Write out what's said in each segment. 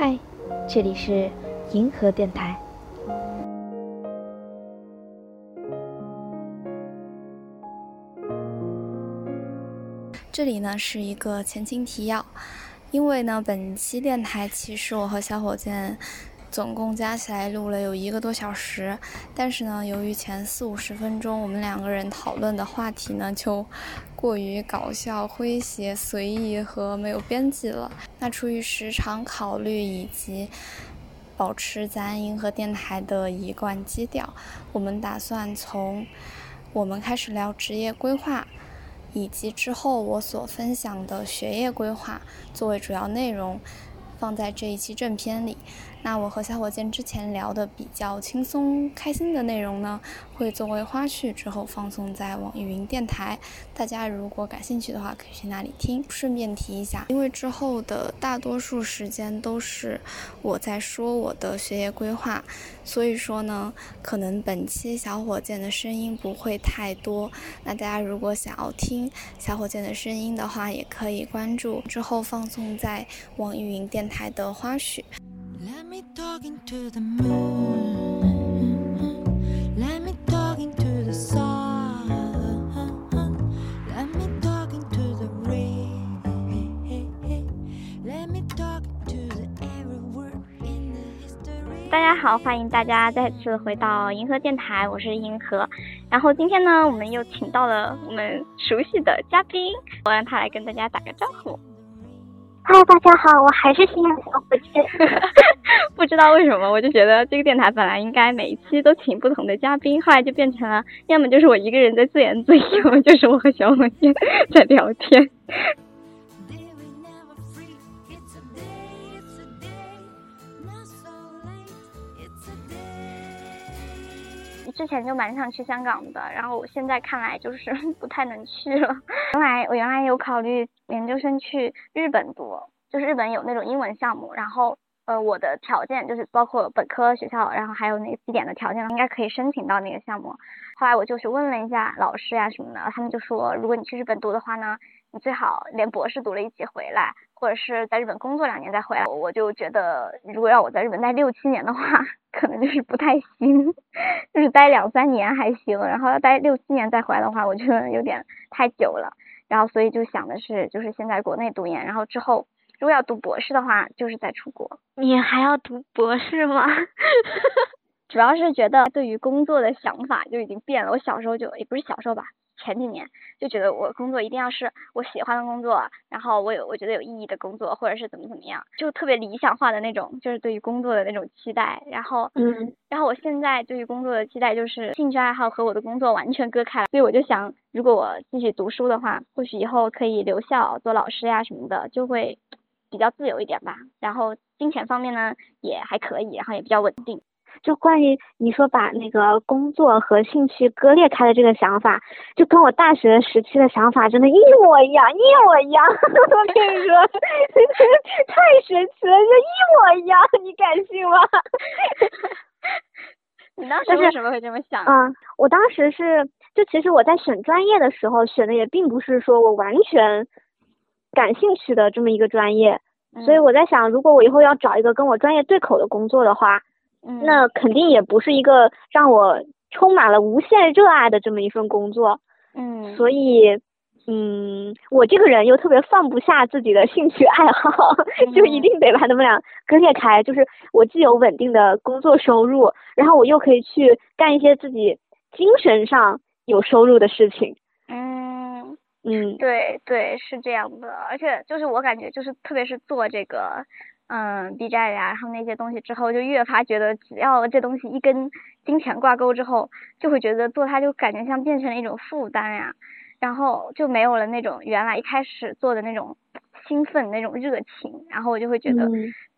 嗨，这里是银河电台。这里呢是一个前情提要，因为呢本期电台其实我和小火箭总共加起来录了有一个多小时，但是呢由于前四五十分钟我们两个人讨论的话题呢就过于搞笑、诙谐、随意和没有边际了，那出于时长考虑以及保持咱银河电台的一贯基调，我们打算从我们开始聊职业规划。以及之后我所分享的学业规划作为主要内容，放在这一期正片里。那我和小火箭之前聊的比较轻松开心的内容呢，会作为花絮之后放送在网易云电台。大家如果感兴趣的话，可以去那里听。顺便提一下，因为之后的大多数时间都是我在说我的学业规划，所以说呢，可能本期小火箭的声音不会太多。那大家如果想要听小火箭的声音的话，也可以关注之后放送在网易云电台的花絮。Let me talk into the moon. 大家好，欢迎大家再次回到银河电台，我是银河。然后今天呢，我们又请到了我们熟悉的嘉宾，我让他来跟大家打个招呼。嗨，大家好，我还是新的小伙计。不知道为什么，我就觉得这个电台本来应该每一期都请不同的嘉宾，后来就变成了要么就是我一个人在自言自语，要么就是我和小火箭在聊天。之前就蛮想去香港的，然后我现在看来就是 不太能去了。原来我原来有考虑研究生去日本读，就是日本有那种英文项目，然后呃我的条件就是包括本科学校，然后还有那个绩点的条件，应该可以申请到那个项目。后来我就去问了一下老师呀什么的，他们就说如果你去日本读的话呢，你最好连博士读了一起回来。或者是在日本工作两年再回来，我就觉得如果要我在日本待六七年的话，可能就是不太行，就是待两三年还行，然后要待六七年再回来的话，我觉得有点太久了。然后所以就想的是，就是先在国内读研，然后之后如果要读博士的话，就是在出国。你还要读博士吗？主要是觉得对于工作的想法就已经变了。我小时候就也不是小时候吧。前几年就觉得我工作一定要是我喜欢的工作，然后我有我觉得有意义的工作，或者是怎么怎么样，就特别理想化的那种，就是对于工作的那种期待。然后，嗯，然后我现在对于工作的期待就是兴趣爱好和我的工作完全割开了。所以我就想，如果我继续读书的话，或许以后可以留校做老师呀什么的，就会比较自由一点吧。然后金钱方面呢也还可以，然后也比较稳定。就关于你说把那个工作和兴趣割裂开的这个想法，就跟我大学时期的想法真的，一模一样，一模一样。我跟你说，太神奇了，就一模一样，你敢信吗？你当时为什么会这么想？嗯，我当时是，就其实我在选专业的时候选的也并不是说我完全感兴趣的这么一个专业，所以我在想，如果我以后要找一个跟我专业对口的工作的话。那肯定也不是一个让我充满了无限热爱的这么一份工作，嗯，所以，嗯，我这个人又特别放不下自己的兴趣爱好，就一定得把他们俩割裂开。就是我既有稳定的工作收入，然后我又可以去干一些自己精神上有收入的事情。嗯嗯，对对，是这样的。而且就是我感觉，就是特别是做这个。嗯，B 站呀，然后那些东西之后，就越发觉得，只要这东西一跟金钱挂钩之后，就会觉得做它就感觉像变成了一种负担呀，然后就没有了那种原来一开始做的那种兴奋、那种热情，然后我就会觉得，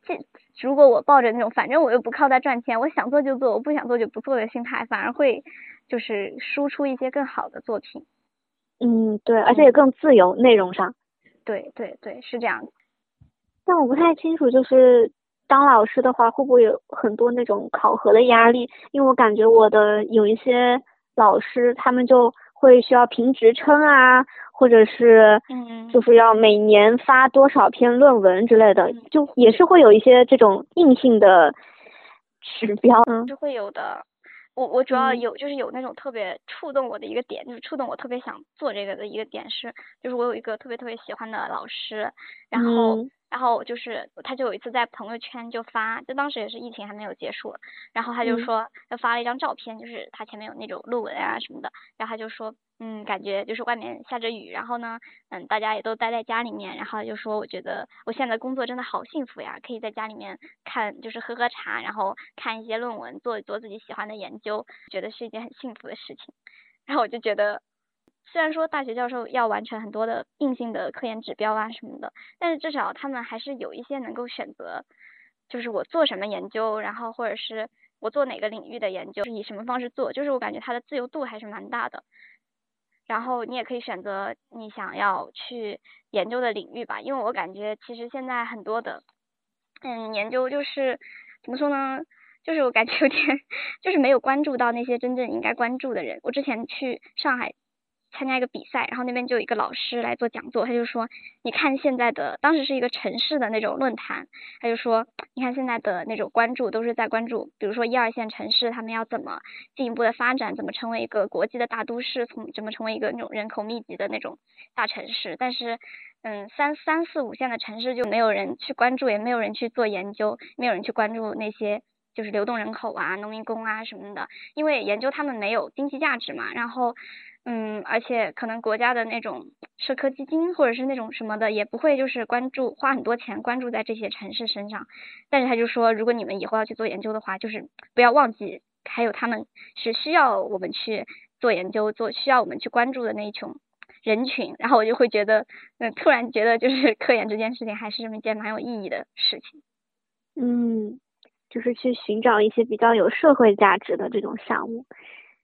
这如果我抱着那种反正我又不靠它赚钱，我想做就做，我不想做就不做的心态，反而会就是输出一些更好的作品。嗯，对，而且也更自由，内容上。对对对，是这样。但我不太清楚，就是当老师的话，会不会有很多那种考核的压力？因为我感觉我的有一些老师，他们就会需要评职称啊，或者是嗯就是要每年发多少篇论文之类的，就也是会有一些这种硬性的指标。嗯是会有的。我我主要嗯有就是有那种特别触动我的一个点，就是触动我特别想做这个的一个点是，就是我有一个特别特别喜欢的老师，然后、嗯然后就是他就有一次在朋友圈就发，就当时也是疫情还没有结束，然后他就嗯说他发了一张照片，就是他前面有那种论文啊什么的，然后他就说嗯感觉就是外面下着雨，然后呢嗯大家也都待在家里面，然后他就说我觉得我现在工作真的好幸福呀，可以在家里面看就是喝喝茶，然后看一些论文，做一做自己喜欢的研究，觉得是一件很幸福的事情。然后我就觉得，虽然说大学教授要完成很多的硬性的科研指标啊什么的，但是至少他们还是有一些能够选择，就是我做什么研究，然后或者是我做哪个领域的研究，是以什么方式做，就是我感觉它的自由度还是蛮大的。然后你也可以选择你想要去研究的领域吧，因为我感觉其实现在很多的，嗯，研究就是怎么说呢？就是我感觉有点，就是没有关注到那些真正应该关注的人。我之前去上海参加一个比赛，然后那边就有一个老师来做讲座，他就说，你看现在的，当时是一个城市的那种论坛，他就说，你看现在的那种关注都是在关注，比如说一二线城市他们要怎么进一步的发展，怎么成为一个国际的大都市，从怎么成为一个那种人口密集的那种大城市，但是。嗯，三三四五线的城市就没有人去关注，也没有人去做研究，没有人去关注那些就是流动人口啊、农民工啊什么的，因为研究他们没有经济价值嘛。然后，嗯，而且可能国家的那种社科基金或者是那种什么的，也不会就是关注花很多钱关注在这些城市身上。但是他就说，如果你们以后要去做研究的话，就是不要忘记，还有他们是需要我们去做研究、做需要我们去关注的那一群。人群，然后我就会觉得，嗯，突然觉得就是 科研这件事情还是这么一件蛮有意义的事情。嗯，就是去寻找一些比较有社会价值的这种项目，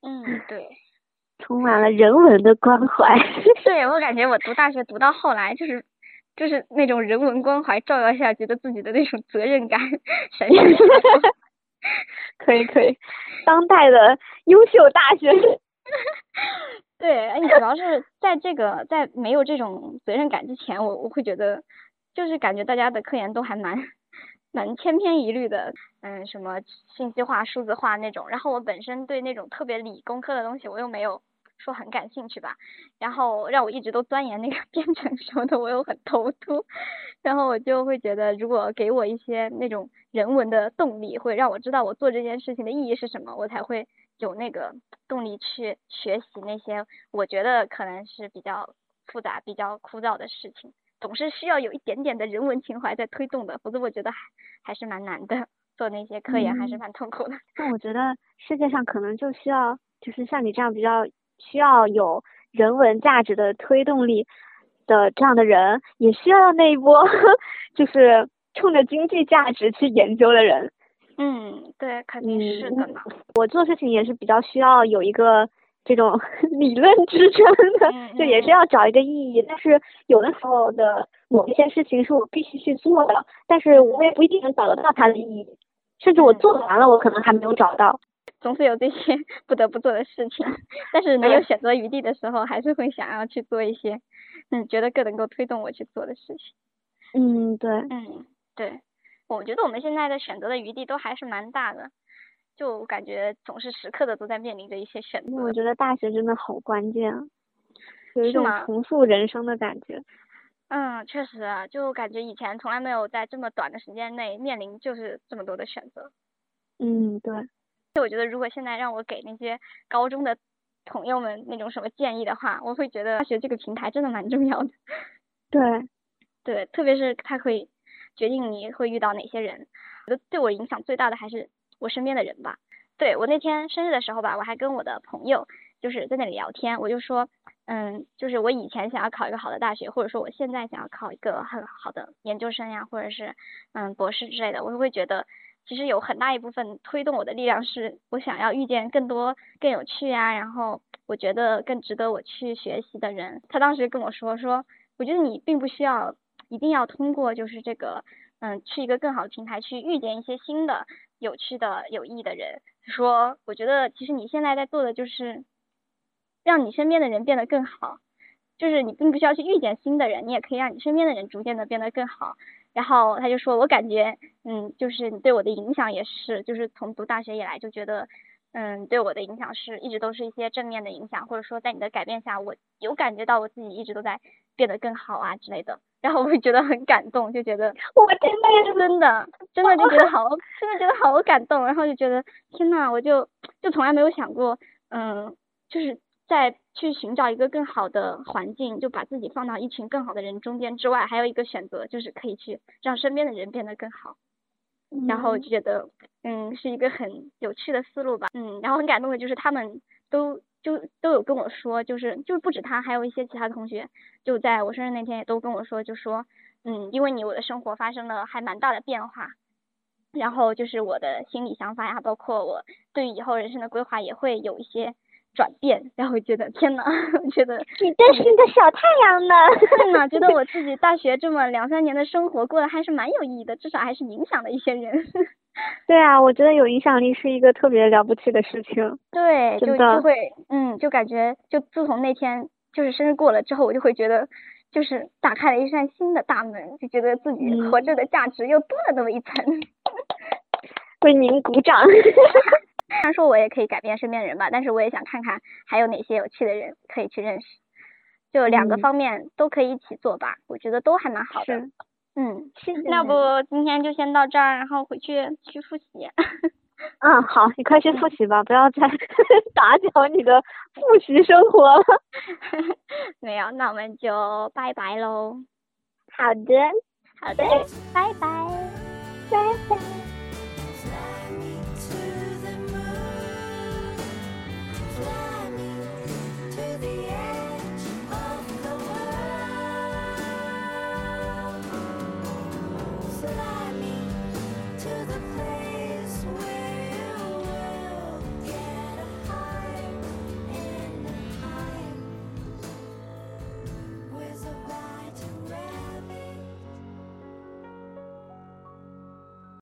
嗯，对，充满了人文的关怀。对我感觉我读大学读到后来，就是就是那种人文关怀照耀下，觉得自己的那种责任感闪闪发光。可以可以，当代的优秀大学生。对，哎，你主要是在这个在没有这种责任感之前，我我会觉得，就是感觉大家的科研都还蛮蛮千篇一律的，嗯，什么信息化、数字化那种。然后我本身对那种特别理工科的东西，我又没有说很感兴趣吧。然后让我一直都钻研那个 编程什么的，我又很头秃。然后我就会觉得，如果给我一些那种人文的动力，会让我知道我做这件事情的意义是什么，我才会。有那个动力去学习那些我觉得可能是比较复杂、比较枯燥的事情，总是需要有一点点的人文情怀在推动的，否则我觉得还还是蛮难的。做那些科研还是蛮痛苦的。那我觉得世界上可能就需要，就是像你这样比较需要有人文价值的推动力的这样的人，也需要那一波 就是冲着经济价值去研究的人。嗯，对，肯定是的嘛。我做事情也是比较需要有一个这种 理论支撑的，嗯就也是要找一个意义。但是有的时候的某一些事情是我必须去做的，但是我也不一定能找得到它的意义，甚至我做完了，我可能还没有找到。总是有这些 不得不做的事情，但是没有选择余地的时候，还是会想要去做一些，嗯，觉得更能够推动我去做的事情。嗯，对。嗯，对。我觉得我们现在的选择的余地都还是蛮大的，就感觉总是时刻的都在面临着一些选择。我觉得大学真的好关键啊，有一种重塑人生的感觉。嗯，确实啊，就感觉以前从来没有在这么短的时间内面临就是这么多的选择。嗯，对。就我觉得，如果现在让我给那些高中的朋友们那种什么建议的话，我会觉得大学这个平台真的蛮重要的。对。对，特别是它可以。决定你会遇到哪些人，我觉得对我影响最大的还是我身边的人吧。对我那天生日的时候吧，我还跟我的朋友就是在那里聊天，我就说，嗯，就是我以前想要考一个好的大学，或者说我现在想要考一个很好的研究生呀，或者是嗯博士之类的，我就会觉得其实有很大一部分推动我的力量是我想要遇见更多更有趣呀，然后我觉得更值得我去学习的人。他当时跟我说说，我觉得你并不需要。一定要通过就是这个，嗯，去一个更好的平台去遇见一些新的、有趣的、有益的人。说，我觉得其实你现在在做的就是，让你身边的人变得更好。就是你并不需要去遇见新的人，你也可以让你身边的人逐渐的变得更好。然后他就说，我感觉，嗯，就是你对我的影响也是，就是从读大学以来就觉得，嗯，对我的影响是一直都是一些正面的影响，或者说在你的改变下，我有感觉到我自己一直都在变得更好啊之类的。然后我会觉得很感动，就觉得 我真的真的 真的就觉得好，真的觉得好感动。然后就觉得天呐，我就就从来没有想过，嗯，就是在。去寻找一个更好的环境，就把自己放到一群更好的人中间之外，还有一个选择就是可以去让身边的人变得更好。然后就觉得，嗯，是一个很有趣的思路吧。嗯，然后很感动的就是他们都就都有跟我说，就是就不止他，还有一些其他同学，就在我生日那天也都跟我说，就说，嗯，因为你我的生活发生了还蛮大的变化，然后就是我的心理想法呀，包括我对于以后人生的规划也会有一些。转变，然后觉得天呐，觉得你真是个小太阳呢。对呢，觉得我 自己大学这么两三年的生活过得还是蛮有意义的，至少还是影响了一些人。对啊，我觉得有影响力是一个特别了不起的事情。对，就就会，嗯，就感觉就自从那天就是生日过了之后，我就会觉得就是打开了一扇新的大门，就觉得自己活着的价值又多了那么一层。为您鼓掌。虽然说我也可以改变身边的人吧，但是我也想看看还有哪些有趣的人可以去认识，就两个方面都可以一起做吧，我觉得都还蛮好的。嗯，谢谢那不今天就先到这儿，然后回去去复习。嗯，好，你快去复习吧，不要再 打搅你的复习生活了。没有，那我们就拜拜喽。好的，好的，拜拜，拜拜。